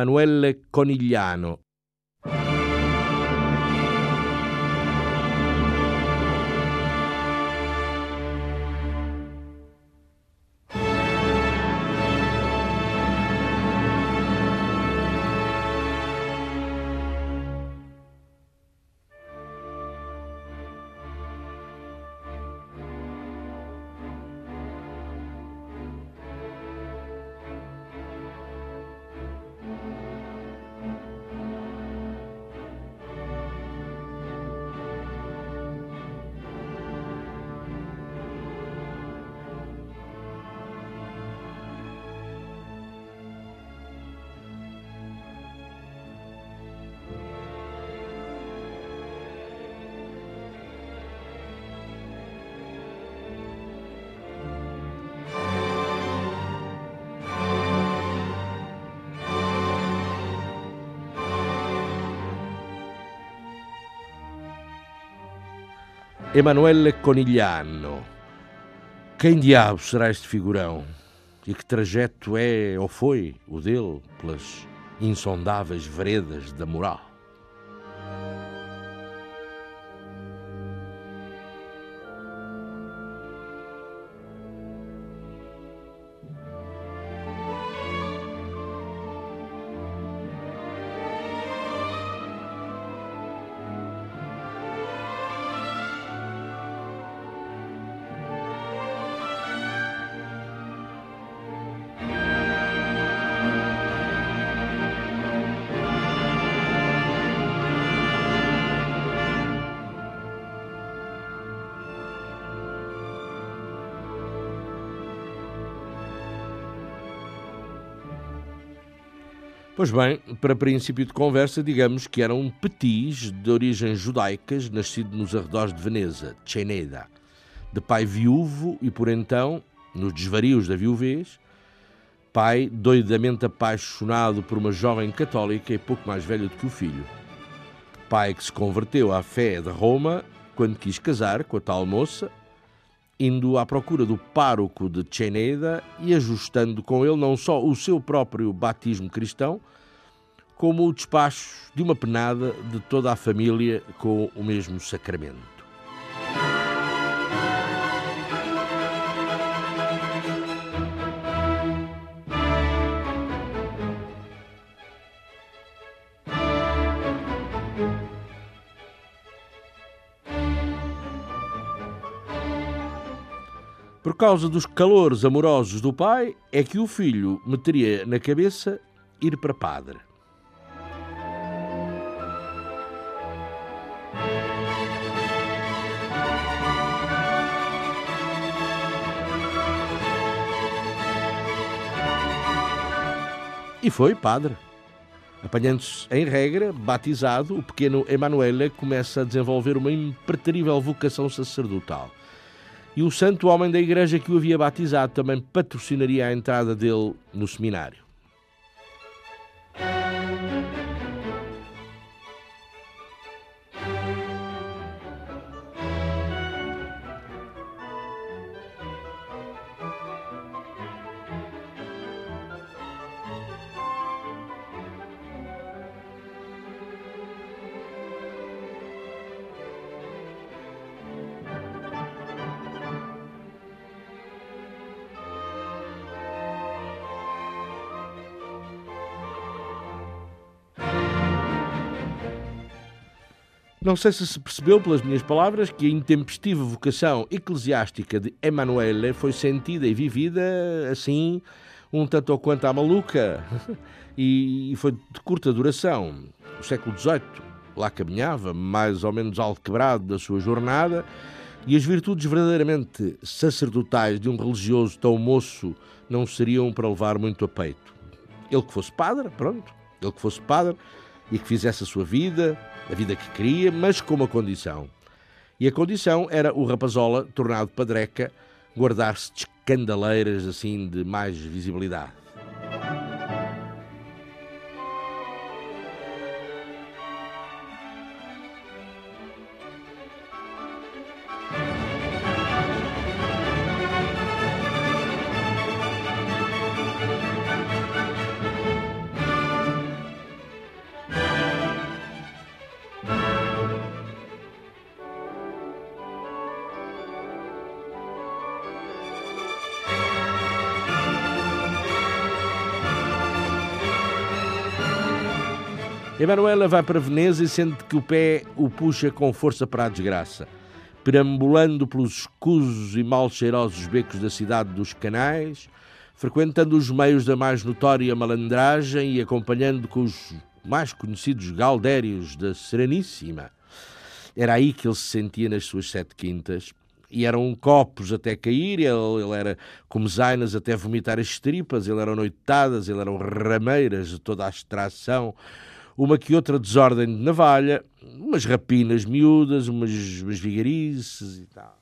Emanuele Conigliano. Emanuele Conigliano. Quem diabo será este figurão? E que trajeto é ou foi o dele pelas insondáveis veredas da moral? Pois bem, para princípio de conversa, digamos que era um petis de origens judaicas, nascido nos arredores de Veneza, Ceneda, de pai viúvo e por então, nos desvarios da viuvez, pai doidamente apaixonado por uma jovem católica e pouco mais velho do que o filho. Pai que se converteu à fé de Roma quando quis casar com a tal moça indo à procura do pároco de Ceneda e ajustando com ele não só o seu próprio batismo cristão, como o despacho de uma penada de toda a família com o mesmo sacramento. Por causa dos calores amorosos do pai, é que o filho meteria na cabeça ir para padre. E foi padre. Apanhando-se em regra, batizado, o pequeno Emanuele começa a desenvolver uma impreterível vocação sacerdotal e o santo homem da igreja que o havia batizado também patrocinaria a entrada dele no seminário. Não sei se se percebeu pelas minhas palavras que a intempestiva vocação eclesiástica de Emanuele foi sentida e vivida assim, um tanto ou quanto à maluca, e foi de curta duração. O século XVIII lá caminhava, mais ou menos alquebrado da sua jornada, e as virtudes verdadeiramente sacerdotais de um religioso tão moço não seriam para levar muito a peito. Ele que fosse padre, pronto, ele que fosse padre e que fizesse a sua vida, a vida que queria, mas com uma condição. E a condição era o rapazola, tornado padreca, guardar-se de escandaleiras assim de mais visibilidade. Emanuela vai para Veneza e sente que o pé o puxa com força para a desgraça. Perambulando pelos escusos e mal cheirosos becos da cidade dos canais, frequentando os meios da mais notória malandragem e acompanhando com os mais conhecidos galdérios da Sereníssima. Era aí que ele se sentia nas suas sete quintas, e eram copos até cair, ele, ele era como zainas até vomitar as tripas, ele eram noitadas, ele eram rameiras de toda a extração, uma que outra desordem de navalha, umas rapinas miúdas, umas, umas vigarices e tal.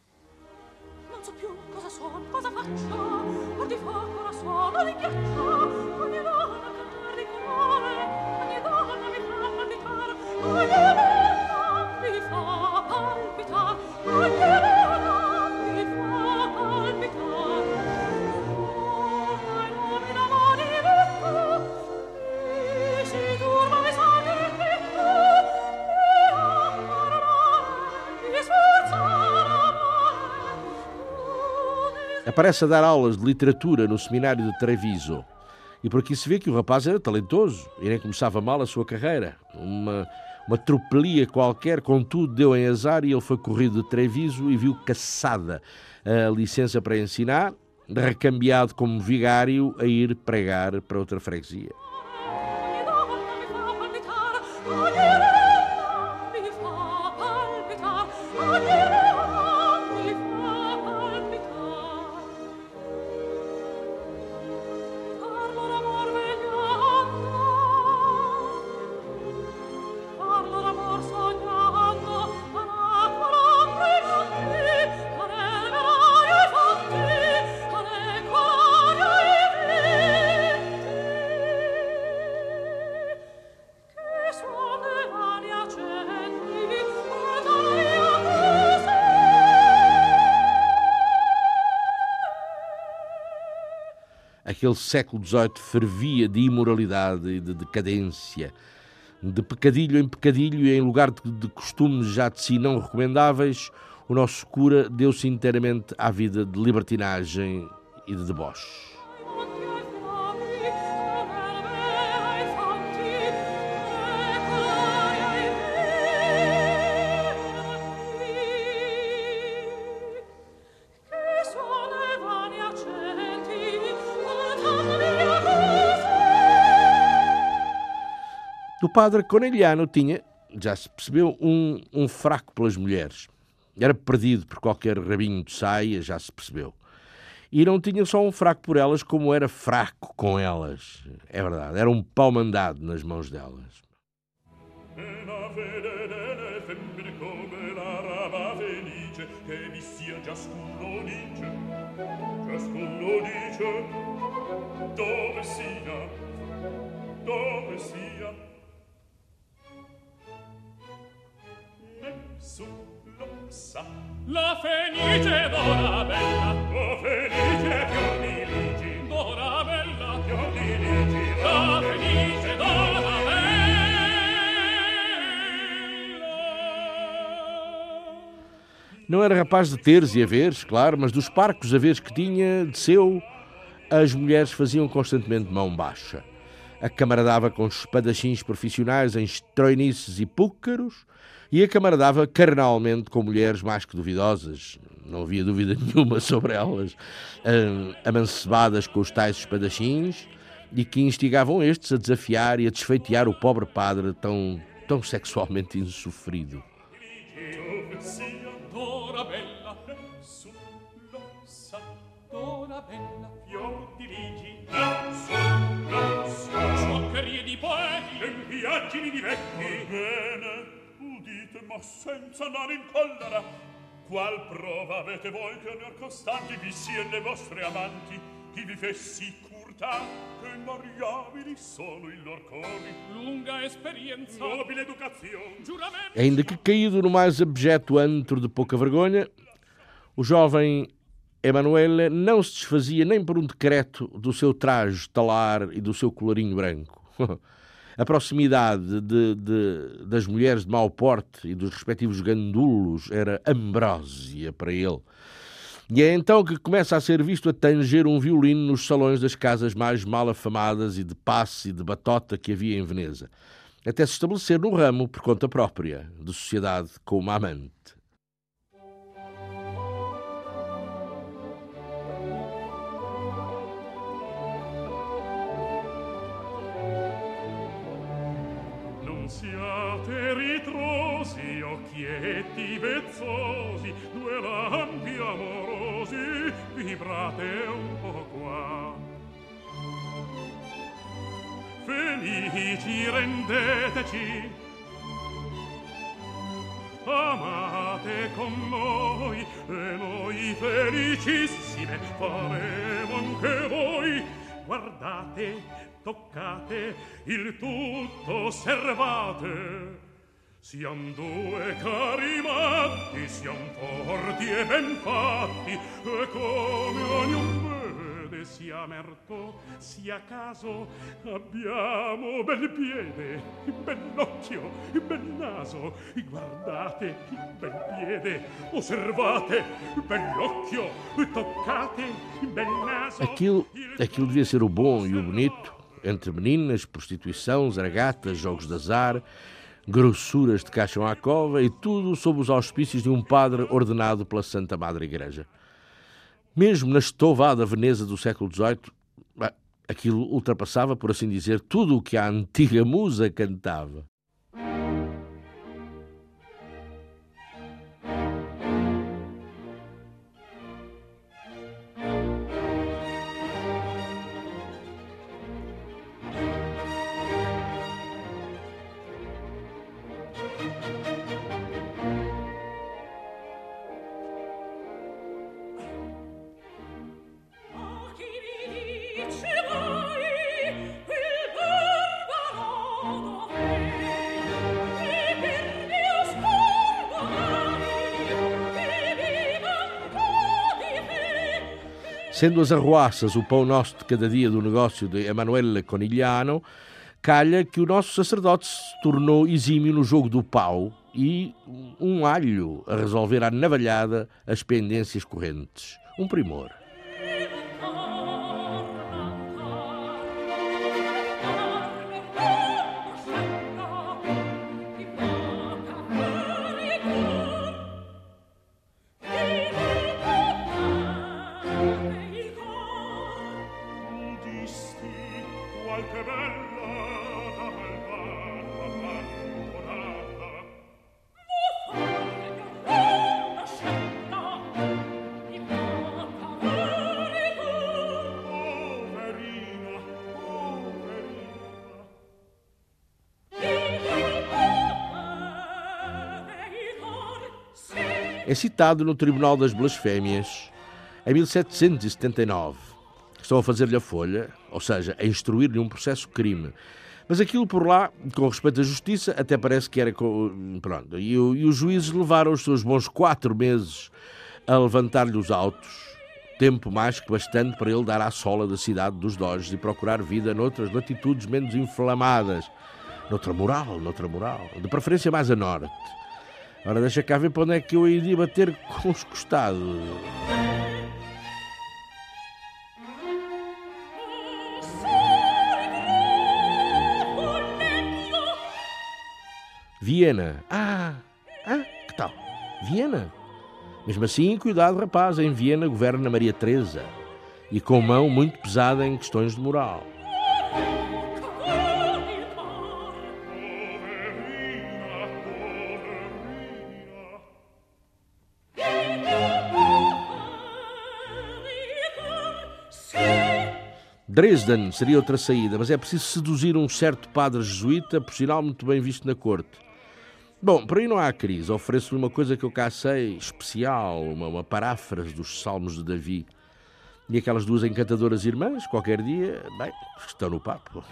Não so più cosa sono, cosa faccio, or di fuoco la suono, di ghiaccio, ogni donna cantar di colore, ogni donna mi fa palpitar, ogni donna Aparece a dar aulas de literatura no seminário de Treviso. E por aqui se vê que o rapaz era talentoso e nem começava mal a sua carreira. Uma, uma tropelia qualquer, contudo, deu em azar e ele foi corrido de Treviso e viu caçada a licença para ensinar, recambiado como vigário a ir pregar para outra freguesia. Aquele século XVIII fervia de imoralidade e de decadência, de pecadilho em pecadilho e em lugar de, de costumes já de si não recomendáveis, o nosso cura deu-se inteiramente à vida de libertinagem e de deboche. O padre Corneliano tinha, já se percebeu, um, um fraco pelas mulheres. Era perdido por qualquer rabinho de saia, já se percebeu. E não tinha só um fraco por elas, como era fraco com elas. É verdade, era um pau mandado nas mãos delas. Dove sia, dove sia La fenice d'ora bella La fenice di ligi D'ora bella di ligi La fenice d'ora bella. Não era rapaz de teres e haveres, claro, mas dos parcos haveres que tinha, de seu, as mulheres faziam constantemente mão baixa. A camaradava com espadachins profissionais em estroinices e púcaros, e a camaradava carnalmente com mulheres mais que duvidosas, não havia dúvida nenhuma sobre elas, amancebadas com os tais espadachins, e que instigavam estes a desafiar e a desfeitear o pobre padre tão, tão sexualmente insofrido. Fior di di vecchi. Bene, ma senza andare in collera. Qual prova avete voi che onor costanti vi siano le vostre amanti, chi vi fe sì curta, che invariabili sono i lor cori. Lunga esperienza. Nobile educazione. Giuramento. Ainda que caído no mais abjeto antro de pouca vergonha, o jovem Emanuele não se desfazia nem por um decreto do seu traje talar e do seu colarinho branco. A proximidade de, de, das mulheres de mau porte e dos respectivos gandulos era ambrósia para ele. E é então que começa a ser visto a tanger um violino nos salões das casas mais mal afamadas e de passe e de batota que havia em Veneza, até se estabelecer no ramo por conta própria, de sociedade com uma amante. luminosi, occhietti vezzosi, due lampi amorosi, vibrate un po' qua. Felici rendeteci, amate con noi, e noi felicissime faremo anche voi. Guardate, toccate, il tutto osservate. Siam due cari matti, siam forti e ben fatti, e come ognuno vede sia merto, sia caso, abbiamo bel piede, bell'occhio, bel naso, guardate, bel piede, osservate, bell'occhio, toccate, bel naso. Aquilo, aquilo devia ser o bom e o bonito, entre meninas, prostituição, zaragatas, jogos de azar, grossuras de caixão à cova e tudo sob os auspícios de um padre ordenado pela Santa Madre Igreja. Mesmo na estovada Veneza do século XVIII, ah, aquilo ultrapassava, por assim dizer, tudo o que a antiga musa cantava. Sendo as arruaças o pão nosso de cada dia do negócio de Emanuele Conigliano, calha que o nosso sacerdote se tornou exímio no jogo do pau e um alho a resolver à navalhada as pendências correntes. Um primor. É citado no Tribunal das Blasfémias em 1779. Estão a fazer-lhe a folha, ou seja, a instruir-lhe um processo-crime. Mas aquilo por lá, com respeito à justiça, até parece que era. Pronto. E, e os juízes levaram os seus bons quatro meses a levantar-lhe os autos. Tempo mais que bastante para ele dar à sola da cidade dos Doges e procurar vida noutras latitudes menos inflamadas. Noutra moral, noutra moral. De preferência mais a norte. Ora, deixa cá ver para onde é que eu iria bater com os costados. Viena. Ah, ah, que tal? Viena. Mesmo assim, cuidado, rapaz, em Viena governa Maria Teresa e com mão muito pesada em questões de moral. Dresden seria outra saída, mas é preciso seduzir um certo padre jesuíta, por sinal muito bem visto na corte. Bom, por aí não há crise. Ofereço-lhe uma coisa que eu cá sei, especial, uma, uma paráfrase dos Salmos de Davi. E aquelas duas encantadoras irmãs, qualquer dia, bem, estão no papo.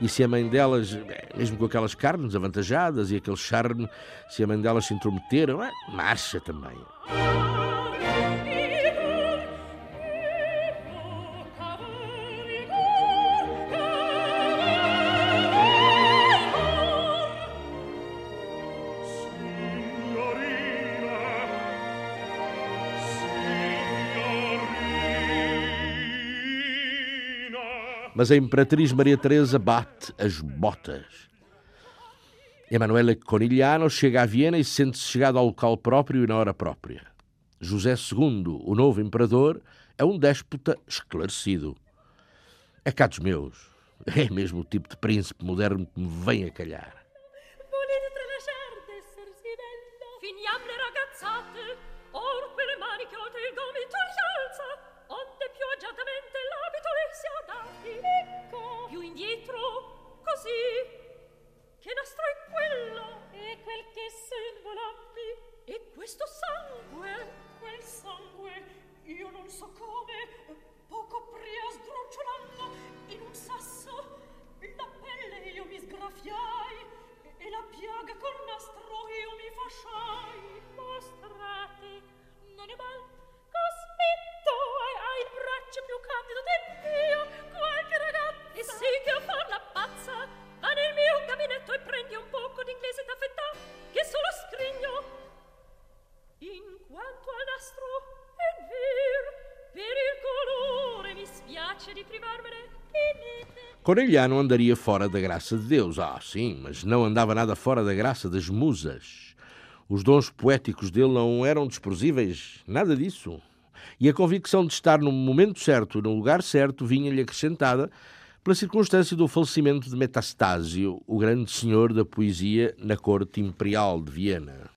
E se a mãe delas, mesmo com aquelas carnes avantajadas e aquele charme, se a mãe delas se intrometeram, é, marcha também. Mas a Imperatriz Maria Teresa bate as botas. Emanuele Conigliano chega a Viena e sente-se chegado ao local próprio e na hora própria. José II, o novo imperador, é um déspota esclarecido. É cá dos meus. É mesmo o tipo de príncipe moderno que me vem a calhar. Indietro, così, che nastro è quello? E quel che s'involappi? E questo sangue? Quel sangue, io non so come, poco pria sdrucciolando in un sasso, la pelle io mi sgraffiai, e la piaga col nastro io mi fasciai. Mostrati, non è mal, E e. Corelliano andaria fora da graça de Deus. Ah, sim, mas não andava nada fora da graça das musas. Os dons poéticos dele não eram desprezíveis, nada disso. E a convicção de estar no momento certo no lugar certo vinha-lhe acrescentada pela circunstância do falecimento de Metastasio, o grande senhor da poesia na corte imperial de Viena.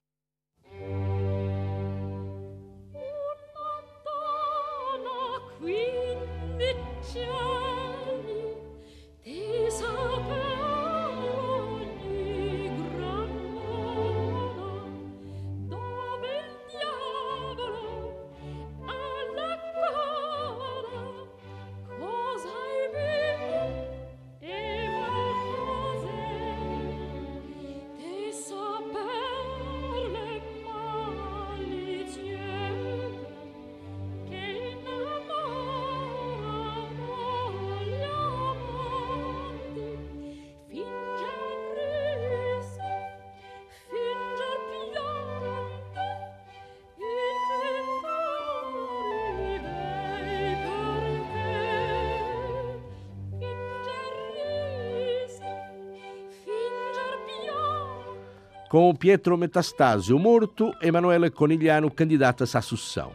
Com Pietro Metastasio morto, Emanuele Conigliano candidata-se à sucessão.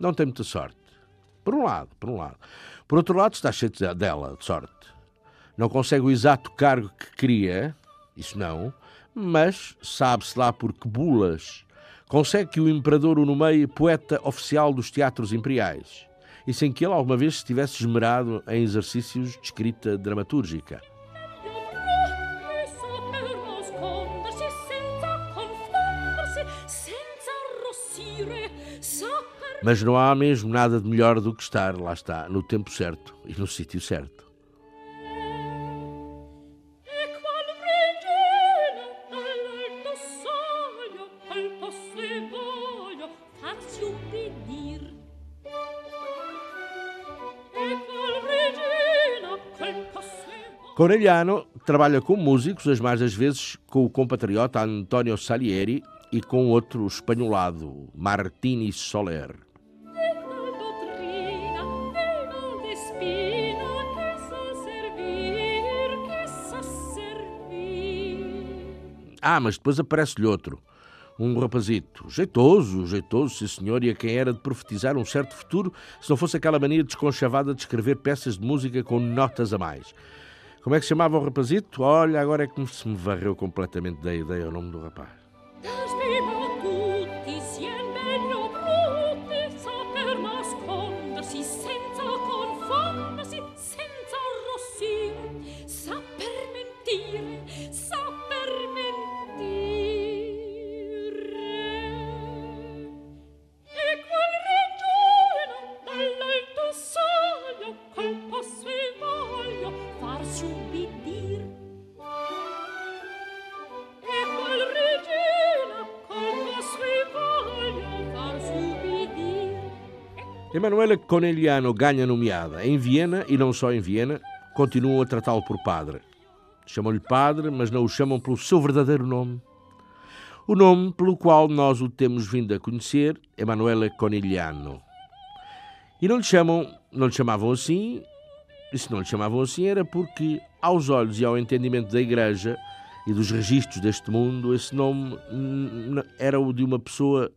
Não tem muita sorte. Por um lado, por um lado. Por outro lado, está cheio de- dela, de sorte. Não consegue o exato cargo que queria, isso não, mas sabe-se lá por que bulas. Consegue que o imperador o nomeie poeta oficial dos teatros imperiais, e sem que ele alguma vez se tivesse esmerado em exercícios de escrita dramatúrgica. Mas não há mesmo nada de melhor do que estar, lá está, no tempo certo e no sítio certo. Corelliano trabalha com músicos, as mais das vezes com o compatriota António Salieri e com outro espanholado, Martini Soler. Ah, mas depois aparece-lhe outro, um rapazito, jeitoso, jeitoso, sim senhor, e a quem era de profetizar um certo futuro, se não fosse aquela mania desconchavada de escrever peças de música com notas a mais. Como é que se chamava o rapazito? Olha, agora é que se me varreu completamente da ideia o nome do rapaz. Emanuela Conegliano ganha nomeada em Viena e não só em Viena, continuam a tratá-lo por padre. Chamam-lhe padre, mas não o chamam pelo seu verdadeiro nome. O nome pelo qual nós o temos vindo a conhecer, Emanuele Conigliano. E não lhe chamam, não lhe chamavam assim, e se não lhe chamavam assim era porque, aos olhos e ao entendimento da Igreja e dos registros deste mundo, esse nome era o de uma pessoa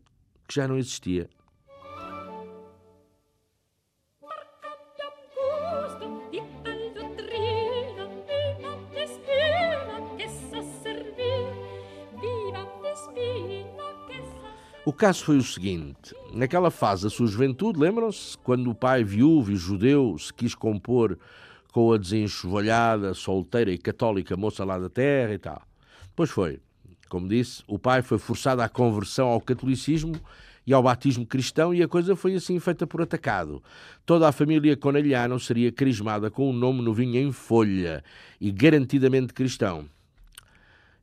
que já não existia. O caso foi o seguinte: naquela fase da sua juventude, lembram-se? Quando o pai viúvo e judeu se quis compor com a desenxovalhada, solteira e católica moça lá da terra e tal. Pois foi. Como disse, o pai foi forçado à conversão ao catolicismo e ao batismo cristão e a coisa foi assim feita por atacado. Toda a família Conelhano seria crismada com um nome novinho em folha e garantidamente cristão.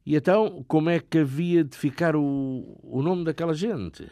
E então, como é que havia de ficar o, o nome daquela gente?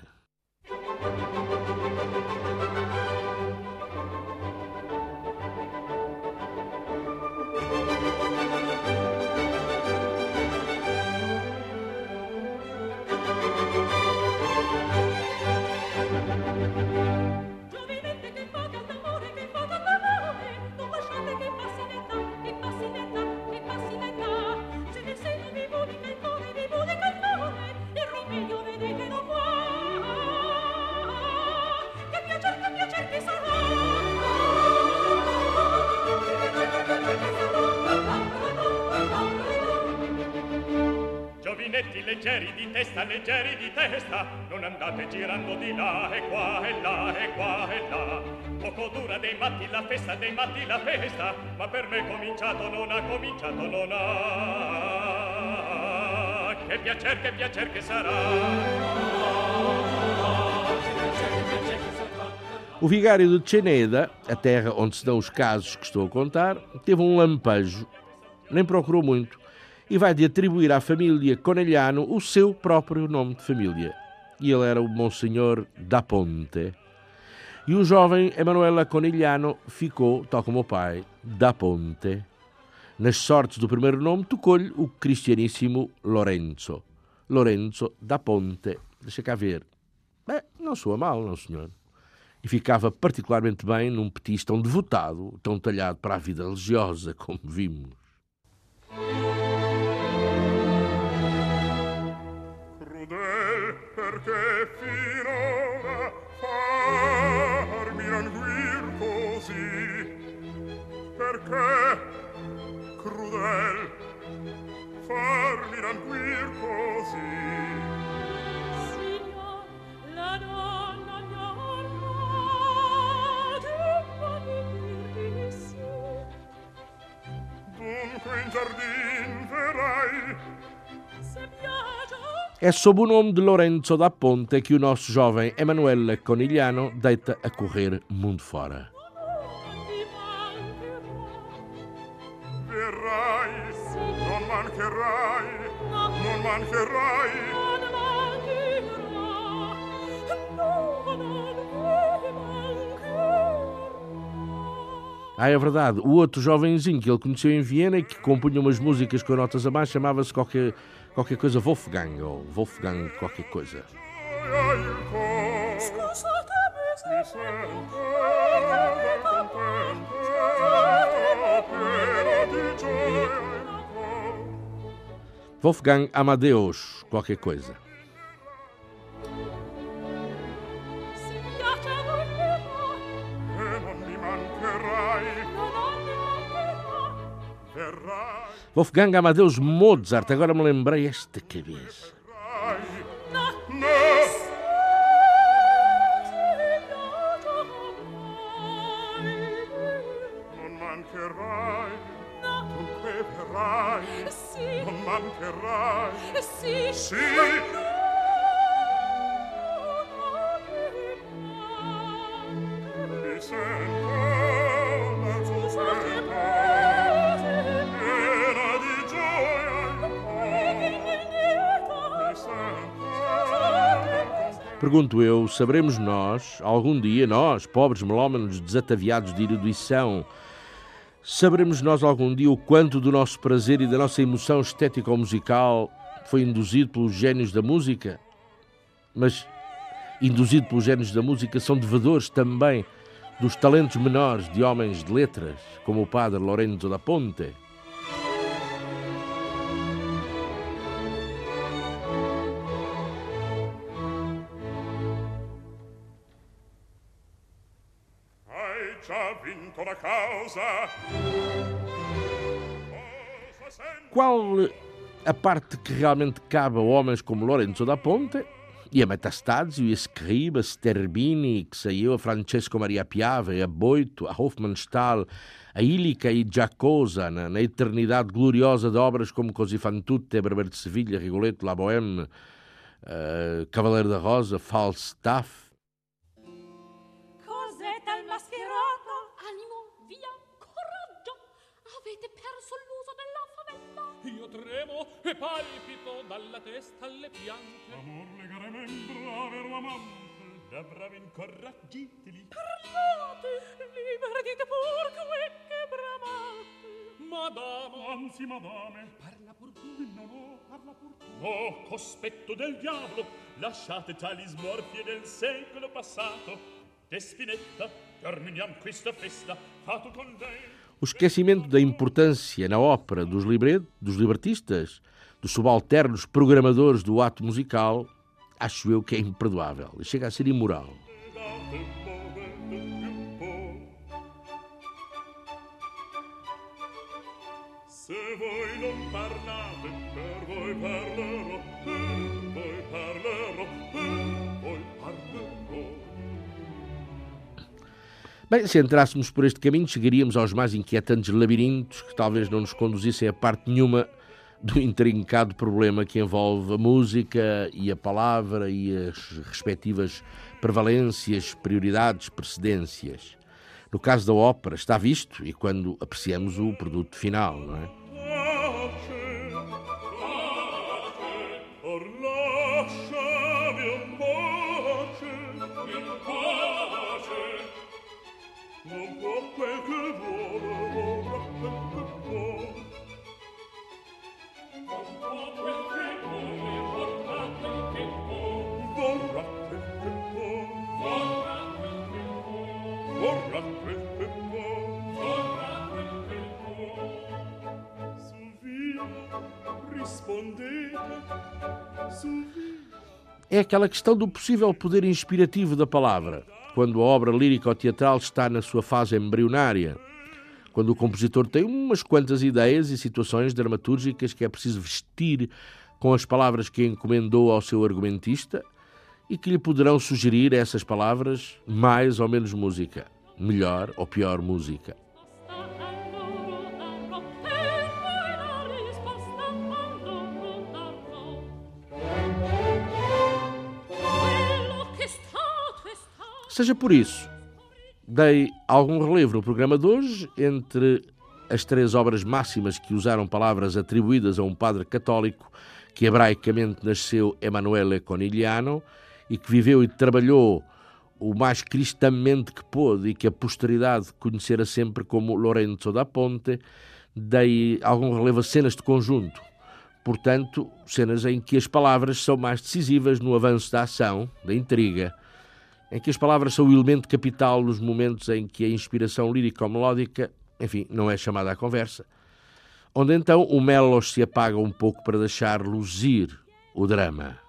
Leggeri di testa, leggeri di testa, non andate girando di là e qua e là e qua e là. Poco dura dei matti la festa, dei matti la festa, ma per me cominciato non ha cominciato non ha. Che piacer, che piacer che sarà. O vigário de Cheneda, a terra onde se dão os casos que estou a contar, teve um lampejo, nem procurou muito, e vai de atribuir à família Conegliano o seu próprio nome de família. E ele era o Monsenhor da Ponte. E o jovem Emanuela Conegliano ficou, tal como o pai, da Ponte. Nas sortes do primeiro nome tocou-lhe o cristianíssimo Lorenzo. Lorenzo da Ponte. Deixa cá ver. Bem, não soa mal, não senhor. E ficava particularmente bem num petis tão devotado, tão talhado para a vida religiosa, como vimos. perché finora farmi languir così perché crudel farmi languir così. Dunque in giardino É sob o nome de Lorenzo da Ponte que o nosso jovem Emanuele Conigliano deita a correr mundo fora. Ah, é verdade. O outro jovenzinho que ele conheceu em Viena e que compunha umas músicas com notas a mais chamava-se qualquer qualquer coisa Wolfgang ou Wolfgang qualquer coisa. Wolfgang Amadeus, qualquer coisa. Wolfgang Amadeus Mozart, agora me lembrei esta cabeça. Sì, sì. Pergunto eu, saberemos nós, algum dia, nós, pobres melómanos desataviados de erudição, saberemos nós algum dia o quanto do nosso prazer e da nossa emoção estética ou musical foi induzido pelos gênios da música? Mas, induzido pelos gênios da música, são devedores também dos talentos menores de homens de letras, como o padre Lorenzo da Ponte. La causa. Qual a parte que realmente cabe a homens como Lorenzo da Ponte e a Metastasio, e a Scriba, Sterbini, que saiu a Francesco Maria Piave, a Boito, a Hofmannsthal, a Ílica e Giacosa, na, na, eternidade gloriosa de obras como Così fan tutte, Berber de Sevilha, Rigoletto, La Bohème, uh, Cavaleiro da Rosa, Falstaff. Io tremo e palpito dalla testa alle piante. Amor legare membra, vero amante, da bravi incorraggiteli. Parlate, libera dite pur quel che bramate. Madama, Anzi, madame, parla pur tu. no, no, parla pur tu. Oh, cospetto del diavolo, lasciate tali smorfie del secolo passato. Despinetta, terminiam questa festa, fato con lei. O esquecimento da importância na ópera dos, libret, dos libertistas, dos subalternos programadores do ato musical, acho eu que é imperdoável e chega a ser imoral. Se voi non parlate, per voi parlerò, Bem, se entrássemos por este caminho, chegaríamos aos mais inquietantes labirintos que talvez não nos conduzissem a parte nenhuma do intrincado problema que envolve a música e a palavra e as respectivas prevalências, prioridades, precedências. No caso da ópera, está visto e quando apreciamos o produto final, não é? É aquela questão do possível poder inspirativo da palavra, quando a obra lírica ou teatral está na sua fase embrionária, quando o compositor tem umas quantas ideias e situações dramatúrgicas que é preciso vestir com as palavras que encomendou ao seu argumentista e que lhe poderão sugerir essas palavras mais ou menos música, melhor ou pior música. Seja por isso, dei algum relevo no programa de hoje entre as três obras máximas que usaram palavras atribuídas a um padre católico que hebraicamente nasceu Emanuele Conigliano e que viveu e trabalhou o mais cristamente que pôde e que a posteridade conhecera sempre como Lorenzo da Ponte, dei algum relevo a cenas de conjunto. Portanto, cenas em que as palavras são mais decisivas no avanço da ação, da intriga, em que as palavras são o elemento capital nos momentos em que a inspiração lírico-melódica, enfim, não é chamada à conversa, onde então o melos se apaga um pouco para deixar luzir o drama.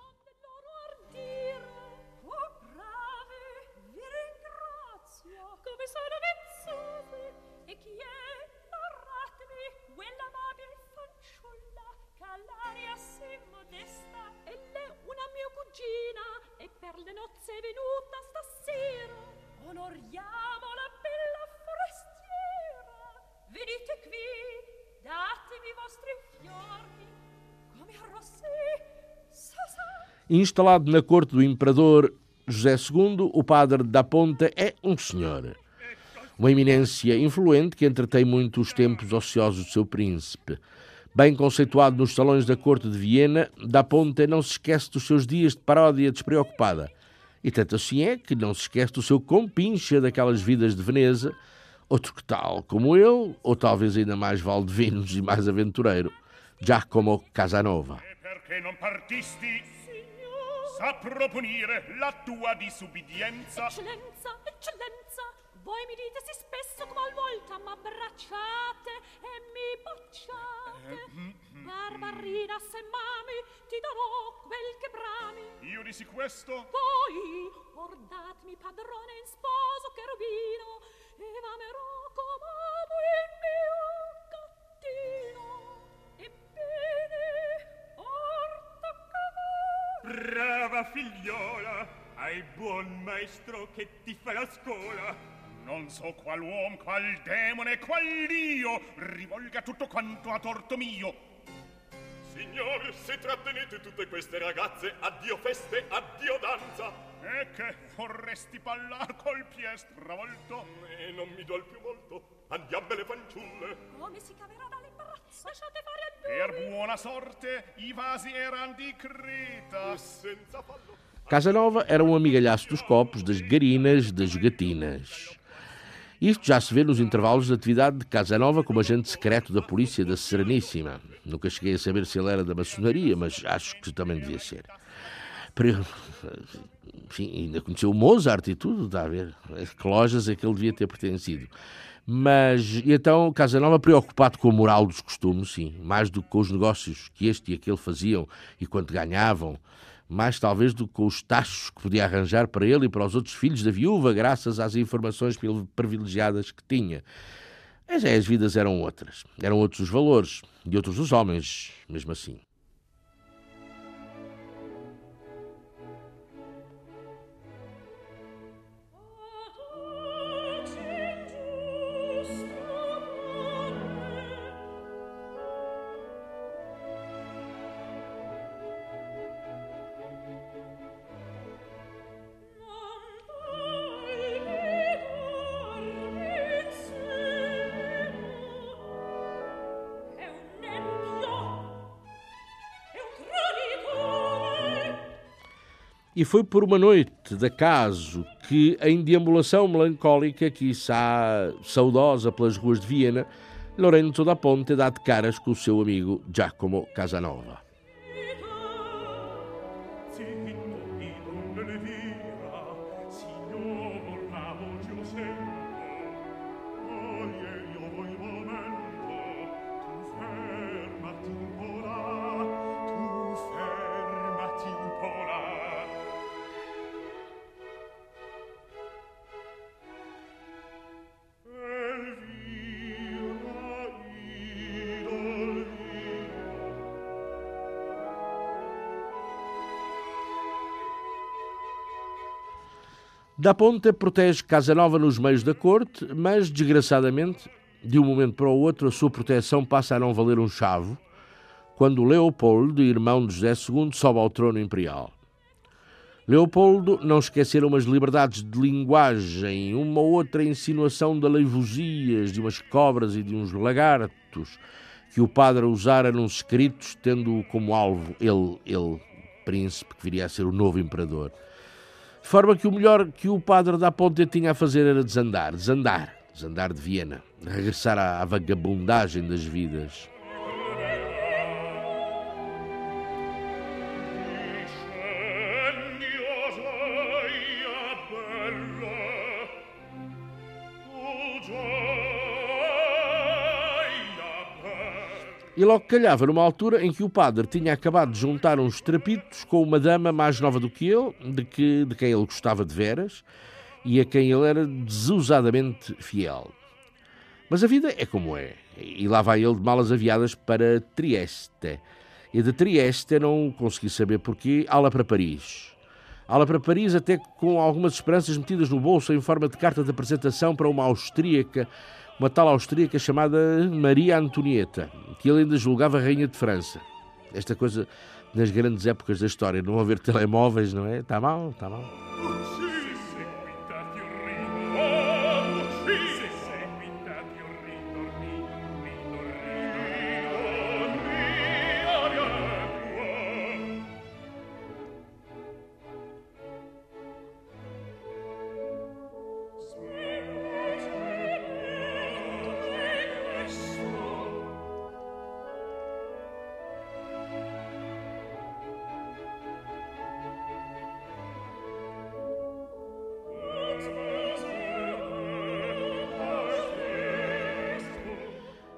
Instalado na corte do imperador José II, o padre da Ponta é um senhor. Uma eminência influente que entretém muito os tempos ociosos do seu príncipe. Bem conceituado nos salões da corte de Viena, da Ponta não se esquece dos seus dias de paródia despreocupada. E tanto assim é que não se esquece do seu compincha daquelas vidas de Veneza, outro que tal como eu, ou talvez ainda mais valdevinos e mais aventureiro, Giacomo Casanova. E perché non partisti? Saprò punire la tua disubbidienza. Eccellenza, eccellenza, voi mi dite sì spesso come al volta m'abbracciate e mi bocciate. Barbarina, se mami, ti darò quel che brami. Io dissi questo? Voi, or datemi padrone in sposo cherubino, e v'amerò come amo il mio gattino. Brava figliola, hai buon maestro che ti fa la scuola. Non so qual uom, qual demone, qual dio rivolga tutto quanto a torto mio. Signore, se trattenete tutte queste ragazze, addio feste, addio danza. E che vorresti ballar col pie stravolto? E non mi duol più molto. Andiammele fanciulle. Come si caverà dall'imbarazzo? Lasciate fare a Per buona sorte, i vasi di Creta. Senza fallo. Casanova era um amigalhaço dos copos, das garinas, das gatinas. Isto já se vê nos intervalos de atividade de Casanova como agente secreto da polícia da Sereníssima. Nunca cheguei a saber se ele era da maçonaria, mas acho que também devia ser. Para- Enfim, ainda conheceu o Mozart e tudo, está a ver? Que lojas é que ele devia ter pertencido. Mas, então, Casanova preocupado com a moral dos costumes, sim, mais do que com os negócios que este e aquele faziam e quanto ganhavam, mais talvez do que com os tachos que podia arranjar para ele e para os outros filhos da viúva, graças às informações privilegiadas que tinha. Mas é, as vidas eram outras, eram outros os valores e outros os homens, mesmo assim. E foi por uma noite de acaso que, em deambulação melancólica, quiçá saudosa pelas ruas de Viena, Lorenzo da Ponte dá de caras com o seu amigo Giacomo Casanova. Da Ponte protege Casanova nos meios da corte, mas, desgraçadamente, de um momento para o outro, a sua proteção passa a não valer um chavo, quando Leopoldo, irmão de José II, sobe ao trono imperial. Leopoldo não esquecera umas liberdades de linguagem, uma ou outra insinuação de leivosias, de umas cobras e de uns lagartos, que o padre usara nos escritos, tendo como alvo ele, ele, príncipe, que viria a ser o novo imperador. De forma que o melhor que o padre da Ponte tinha a fazer era desandar, desandar, desandar de Viena, regressar à, à vagabundagem das vidas. E logo calhava numa altura em que o padre tinha acabado de juntar uns trapitos com uma dama mais nova do que ele, de, que, de quem ele gostava de veras e a quem ele era desusadamente fiel. Mas a vida é como é, e lá vai ele de malas aviadas para Trieste. E de Trieste não consegui saber porquê, ala para Paris. Ala para Paris até com algumas esperanças metidas no bolso em forma de carta de apresentação para uma austríaca, uma tal austríaca chamada Maria Antonieta, que ele ainda julgava rainha de França. Esta coisa nas grandes épocas da história, não haver telemóveis, não é? Está mal, está mal.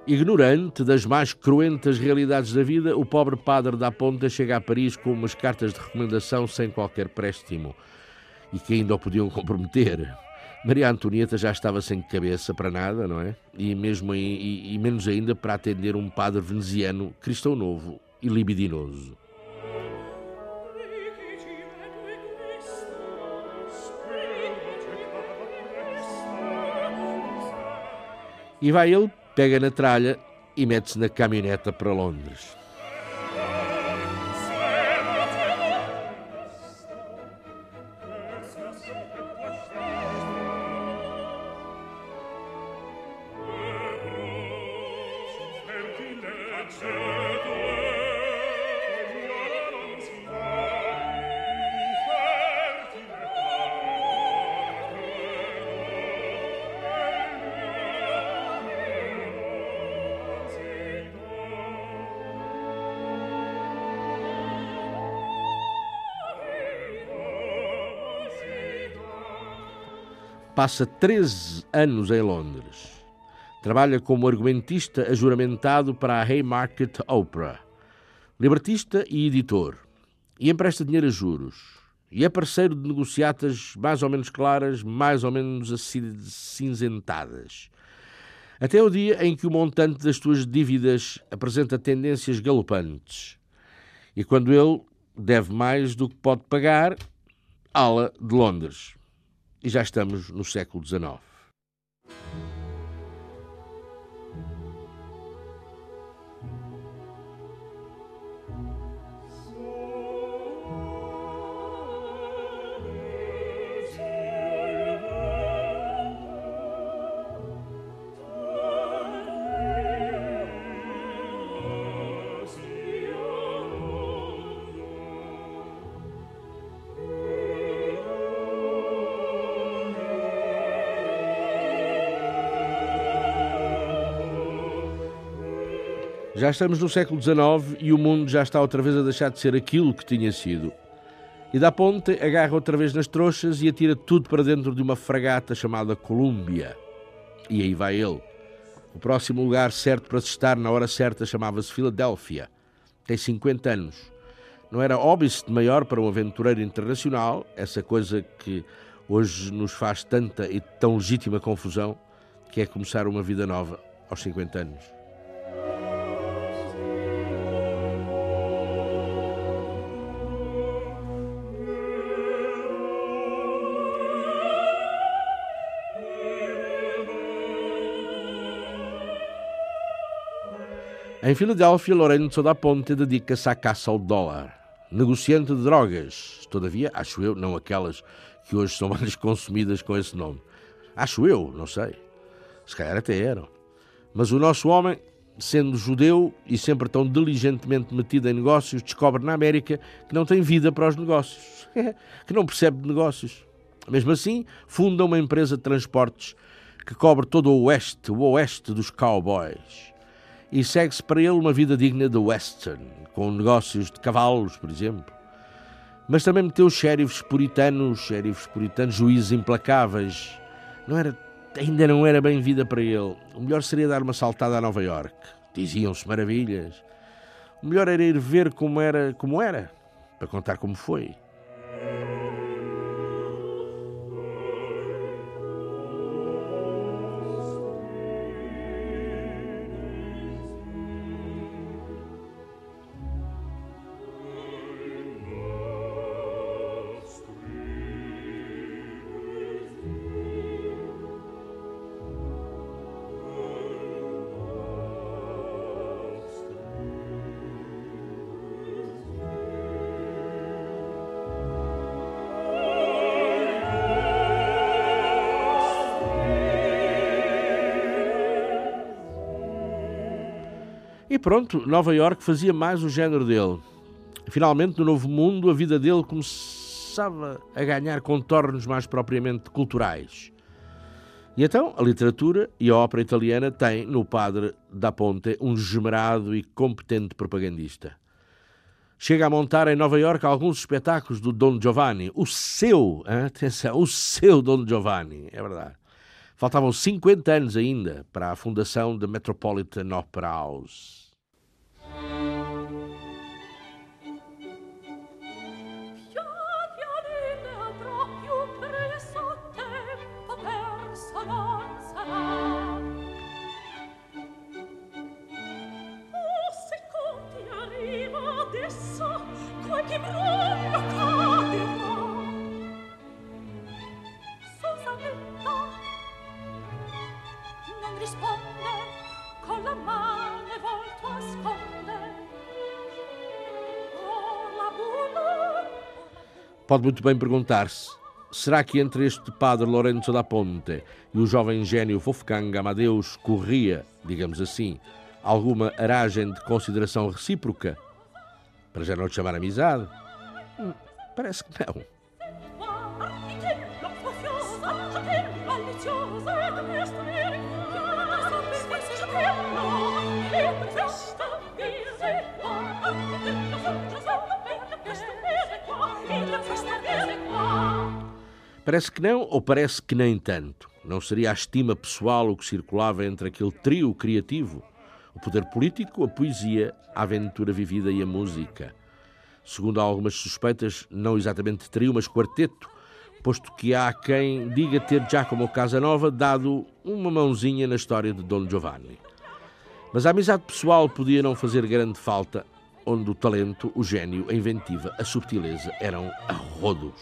Ignorante das mais cruentas realidades da vida, o pobre padre da Ponta chega a Paris com umas cartas de recomendação sem qualquer préstimo e que ainda o podiam comprometer. Maria Antonieta já estava sem cabeça para nada, não é? E, mesmo, e, e menos ainda para atender um padre veneziano, cristão novo e libidinoso. E vai ele pega na tralha e mete-se na caminhoneta para Londres. Passa 13 anos em Londres. Trabalha como argumentista ajuramentado para a Haymarket Opera. Libertista e editor. E empresta dinheiro a juros. E é parceiro de negociatas mais ou menos claras, mais ou menos cinzentadas. Até o dia em que o montante das suas dívidas apresenta tendências galopantes. E quando ele deve mais do que pode pagar, ala de Londres e já estamos no século XIX. Já estamos no século XIX e o mundo já está outra vez a deixar de ser aquilo que tinha sido. E da ponte agarra outra vez nas trouxas e atira tudo para dentro de uma fragata chamada Colúmbia. E aí vai ele. O próximo lugar certo para se estar na hora certa chamava-se Filadélfia. Tem 50 anos. Não era óbvio de maior para um aventureiro internacional, essa coisa que hoje nos faz tanta e tão legítima confusão, que é começar uma vida nova aos 50 anos. Em Filadélfia, Lorenzo da Ponte dedica-se à caça ao dólar. Negociante de drogas, todavia, acho eu, não aquelas que hoje são mais consumidas com esse nome. Acho eu, não sei. Se calhar até eram. Mas o nosso homem, sendo judeu e sempre tão diligentemente metido em negócios, descobre na América que não tem vida para os negócios, que não percebe de negócios. Mesmo assim, funda uma empresa de transportes que cobre todo o oeste, o oeste dos cowboys e segue-se para ele uma vida digna de western, com negócios de cavalos, por exemplo. Mas também meteu xerifes puritanos, xerifes puritanos, juízes implacáveis. Não era, ainda não era bem vida para ele. O melhor seria dar uma saltada a Nova York. Diziam-se maravilhas. O melhor era ir ver como era, como era, para contar como foi. Pronto, Nova York fazia mais o género dele. Finalmente, no Novo Mundo, a vida dele começava a ganhar contornos mais propriamente culturais. E então, a literatura e a ópera italiana têm, no padre da Ponte, um esmerado e competente propagandista. Chega a montar em Nova York alguns espetáculos do Don Giovanni, o seu, hein? atenção, o seu Don Giovanni, é verdade. Faltavam 50 anos ainda para a fundação da Metropolitan Opera House. thank you Pode muito bem perguntar-se: será que entre este padre Lorenzo da Ponte e o jovem gênio Wolfgang Amadeus corria, digamos assim, alguma aragem de consideração recíproca? Para já não te chamar amizade? Hum, parece que não. Parece que não, ou parece que nem tanto. Não seria a estima pessoal o que circulava entre aquele trio criativo? O poder político, a poesia, a aventura vivida e a música. Segundo algumas suspeitas, não exatamente trio, mas quarteto, posto que há quem diga ter Giacomo Casanova dado uma mãozinha na história de Don Giovanni. Mas a amizade pessoal podia não fazer grande falta, onde o talento, o gênio, a inventiva, a subtileza eram a rodos.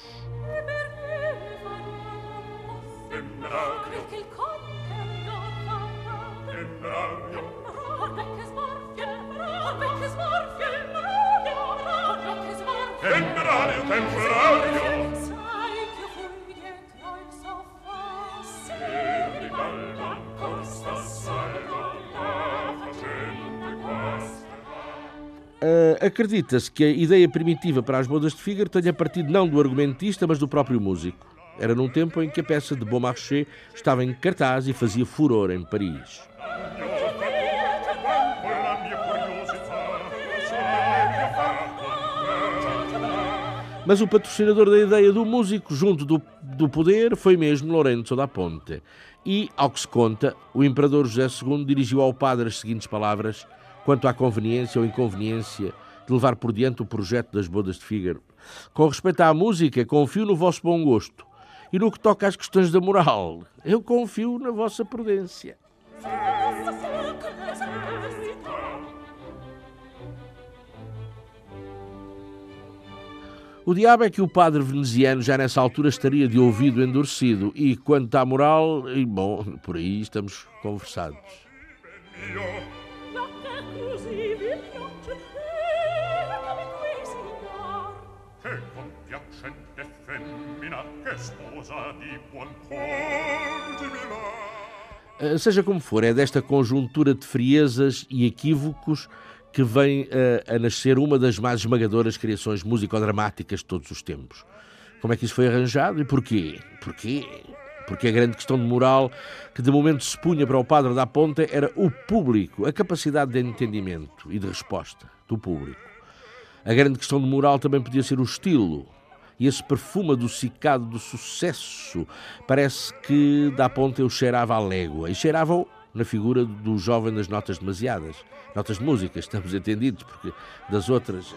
Uh, Acredita-se que a ideia primitiva para as bodas de Fígaro tenha partido não do argumentista, mas do próprio músico. Era num tempo em que a peça de Beaumarchais estava em cartaz e fazia furor em Paris. Mas o patrocinador da ideia do músico junto do, do poder foi mesmo Lourenço da Ponte. E, ao que se conta, o imperador José II dirigiu ao padre as seguintes palavras quanto à conveniência ou inconveniência de levar por diante o projeto das bodas de Fígaro. Com respeito à música, confio no vosso bom gosto. E no que toca às questões da moral, eu confio na vossa prudência. O diabo é que o padre veneziano já nessa altura estaria de ouvido endurecido e quanto à moral, e bom, por aí estamos conversados. Eh, seja como for, é desta conjuntura de friezas e equívocos que vem a, eh, a nascer uma das mais esmagadoras criações musicodramáticas de todos os tempos. Como é que isso foi arranjado e porquê? Porquê? Porque a grande questão de moral que de momento se punha para o padre da ponta era o público, a capacidade de entendimento e de resposta do público. A grande questão de moral também podia ser o estilo, e esse perfume adocicado do sucesso parece que da ponta eu cheirava a légua, e cheirava na figura do jovem das notas demasiadas. Notas de música, estamos entendidos, porque das outras.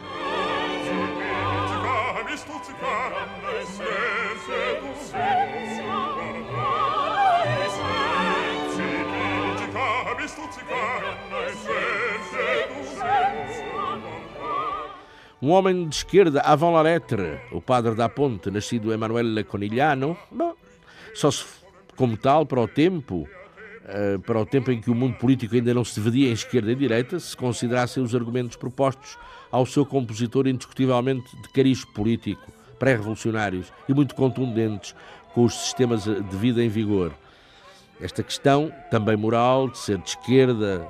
Um homem de esquerda, avant la lettre, o padre da Ponte, nascido Emanuele Conigliano, bom, só se, como tal, para o tempo, para o tempo em que o mundo político ainda não se dividia em esquerda e direita, se considerassem os argumentos propostos ao seu compositor indiscutivelmente de cariz político, pré-revolucionários e muito contundentes com os sistemas de vida em vigor. Esta questão, também moral, de ser de esquerda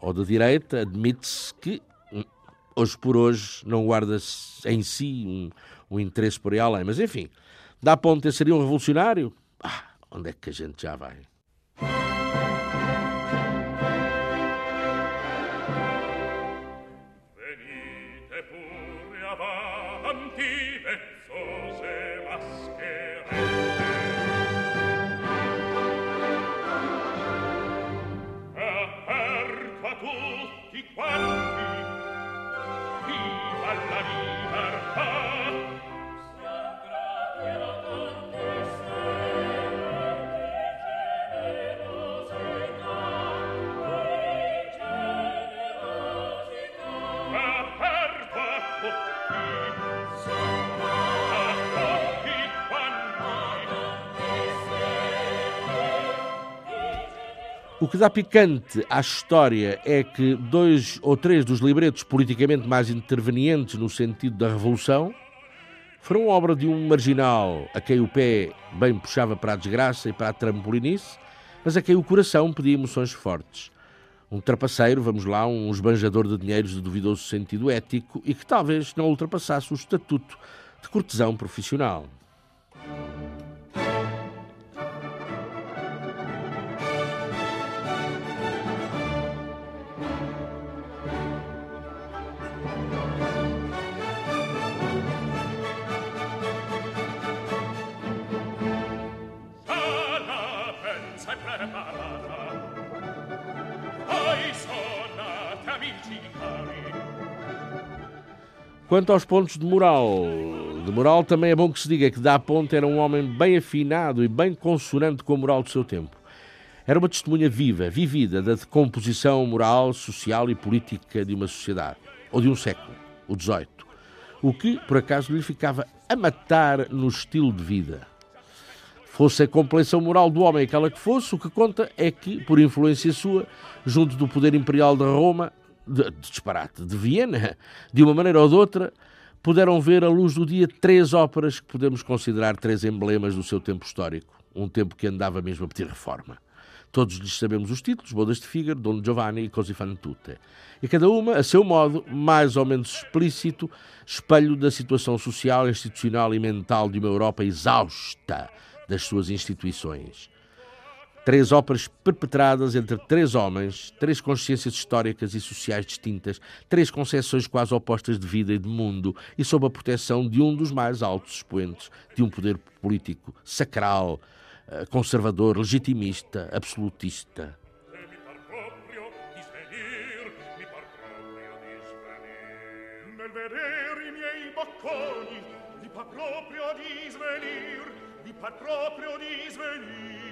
ou de direita, admite-se que, hum, hoje por hoje, não guarda em si um, um interesse por aí além. Mas, enfim, dá ponto seria um revolucionário? Ah, onde é que a gente já vai? O que dá picante à história é que dois ou três dos libretos politicamente mais intervenientes no sentido da revolução foram obra de um marginal a quem o pé bem puxava para a desgraça e para a trampolinice, mas a quem o coração pedia emoções fortes. Um trapaceiro, vamos lá, um esbanjador de dinheiros de duvidoso sentido ético e que talvez não ultrapassasse o estatuto de cortesão profissional. Quanto aos pontos de moral, de moral também é bom que se diga que Dá Ponte era um homem bem afinado e bem consonante com a moral do seu tempo. Era uma testemunha viva, vivida da decomposição moral, social e política de uma sociedade, ou de um século, o XVIII, o que, por acaso, lhe ficava a matar no estilo de vida. Fosse a complexão moral do homem aquela que fosse, o que conta é que, por influência sua, junto do poder imperial de Roma, de, disparate, de Viena, de uma maneira ou de outra, puderam ver à luz do dia três óperas que podemos considerar três emblemas do seu tempo histórico, um tempo que andava mesmo a pedir reforma. Todos lhes sabemos os títulos, Bodas de Fígaro, Don Giovanni e Così fan tutte. E cada uma, a seu modo, mais ou menos explícito, espelho da situação social, institucional e mental de uma Europa exausta das suas instituições. Três óperas perpetradas entre três homens, três consciências históricas e sociais distintas, três concepções quase opostas de vida e de mundo, e sob a proteção de um dos mais altos expoentes de um poder político sacral, eh, conservador, legitimista, absolutista. Proprio di svenir, mi par proprio di svenir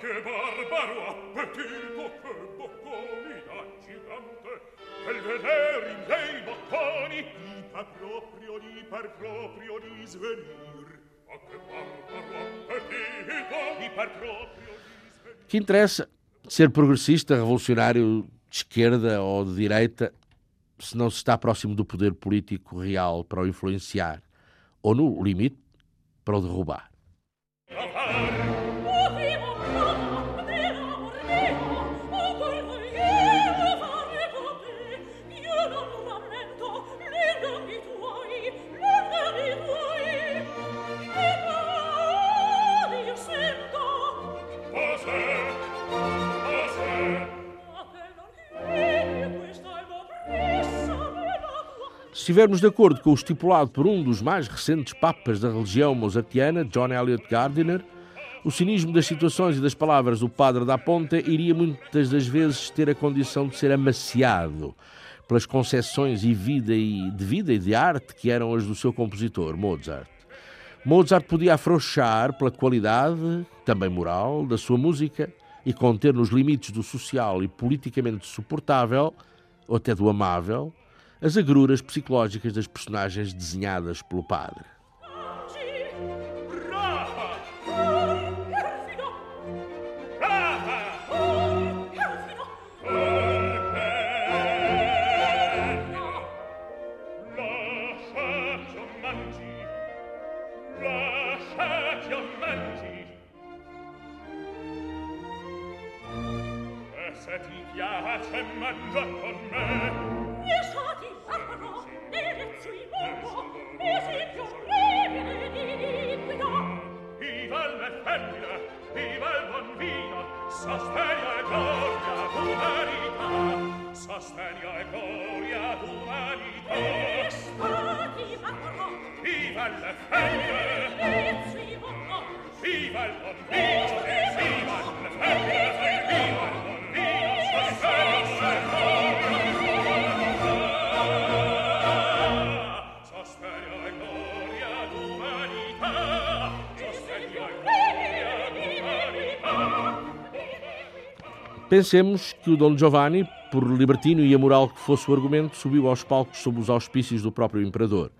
che barbaro appetito che bocconi da gigante quel vedere in lei bocconi par proprio par proprio di svenir che barbaro appetito par proprio di svenir que interessa ser progressista, revolucionário de esquerda ou de direita se não se está próximo do poder político real para o influenciar ou, no limite, para o derrubar. Se estivermos de acordo com o estipulado por um dos mais recentes papas da religião mozartiana, John Eliot Gardiner, o cinismo das situações e das palavras do padre da Ponte iria muitas das vezes ter a condição de ser amaciado pelas e de vida e de arte que eram as do seu compositor, Mozart. Mozart podia afrouxar pela qualidade, também moral, da sua música e conter nos limites do social e politicamente suportável, ou até do amável, as agruras psicológicas das personagens desenhadas pelo padre. viva il buon vino, sostegno e gloria d'umanità, sostegno e gloria d'umanità. E stati amorò, viva le felle, e viva il buon vino, viva le felle, Pensemos que o Dom Giovanni, por libertino e amoral que fosse o argumento, subiu aos palcos sob os auspícios do próprio imperador.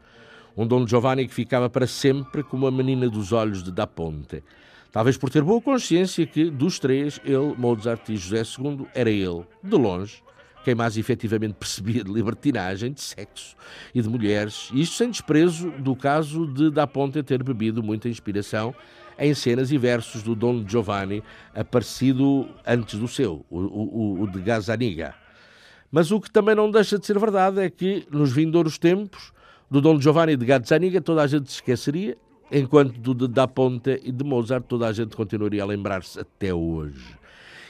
Um Dom Giovanni que ficava para sempre como a menina dos olhos de Da Ponte. Talvez por ter boa consciência que, dos três, ele, Mozart e José II, era ele, de longe, quem mais efetivamente percebia de libertinagem, de sexo e de mulheres, isto sem desprezo do caso de Da Ponte ter bebido muita inspiração em cenas e versos do Dom Giovanni, aparecido antes do seu, o, o, o de Gazzaniga. Mas o que também não deixa de ser verdade é que, nos vindouros tempos, do Dom Giovanni de Gazzaniga toda a gente se esqueceria, enquanto do de Da Ponte e de Mozart toda a gente continuaria a lembrar-se até hoje.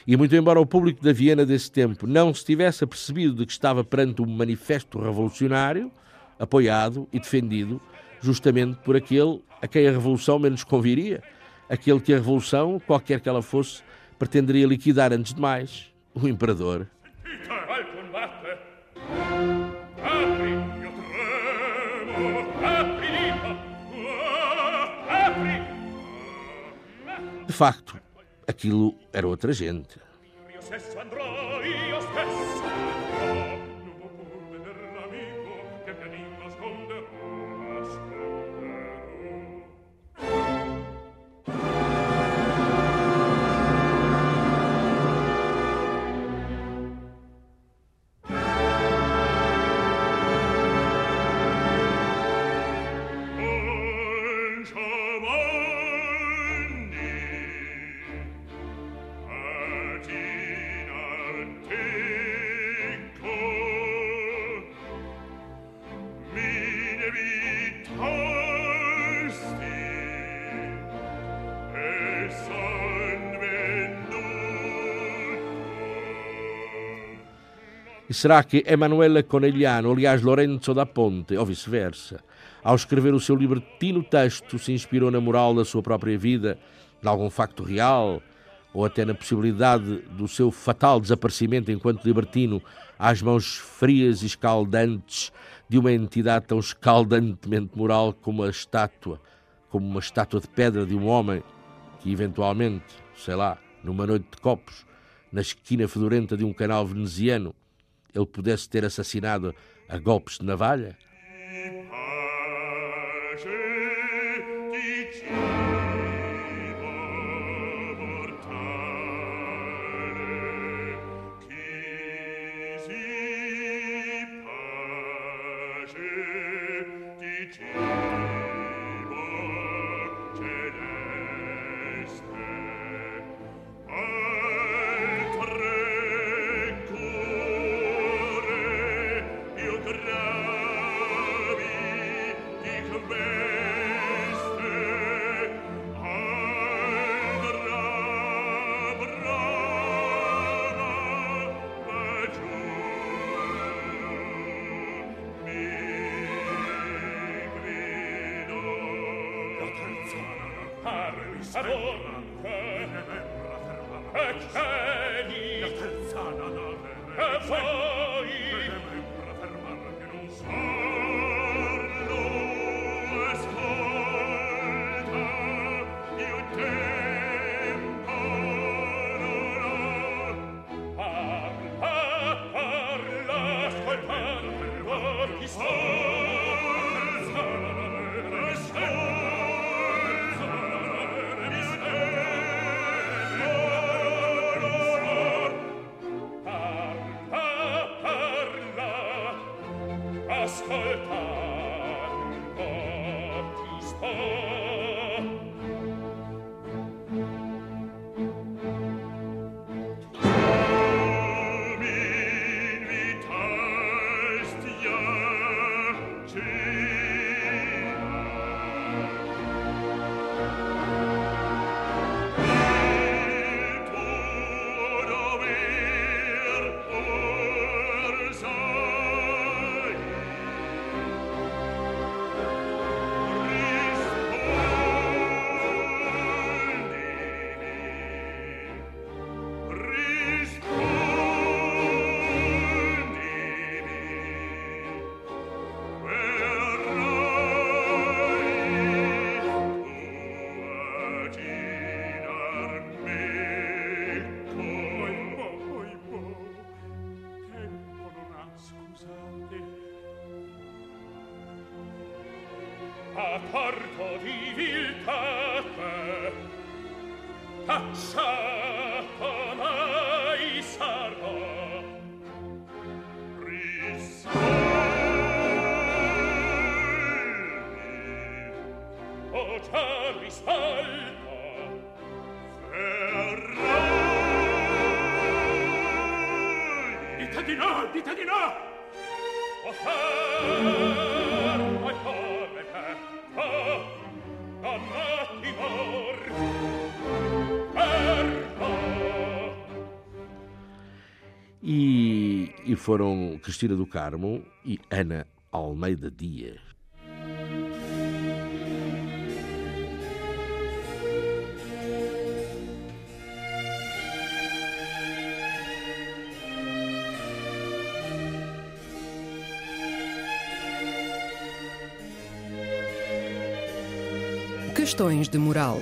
E muito embora o público da Viena desse tempo não se tivesse apercebido de que estava perante um manifesto revolucionário, apoiado e defendido justamente por aquele a quem a revolução menos conviria, aquele que a revolução, qualquer que ela fosse, pretenderia liquidar antes de mais, o imperador. De facto, aquilo era outra gente. Será que Emanuele Conegliano, aliás Lorenzo da Ponte, ou vice-versa, ao escrever o seu libertino texto, se inspirou na moral da sua própria vida, de algum facto real, ou até na possibilidade do seu fatal desaparecimento enquanto libertino às mãos frias e escaldantes de uma entidade tão escaldantemente moral como a estátua, como uma estátua de pedra de um homem que eventualmente, sei lá, numa noite de copos, na esquina fedorenta de um canal veneziano, ele pudesse ter assassinado a golpes de navalha? savonte e che li e folle So foram Cristina do Carmo e Ana Almeida Dias. Questões de moral.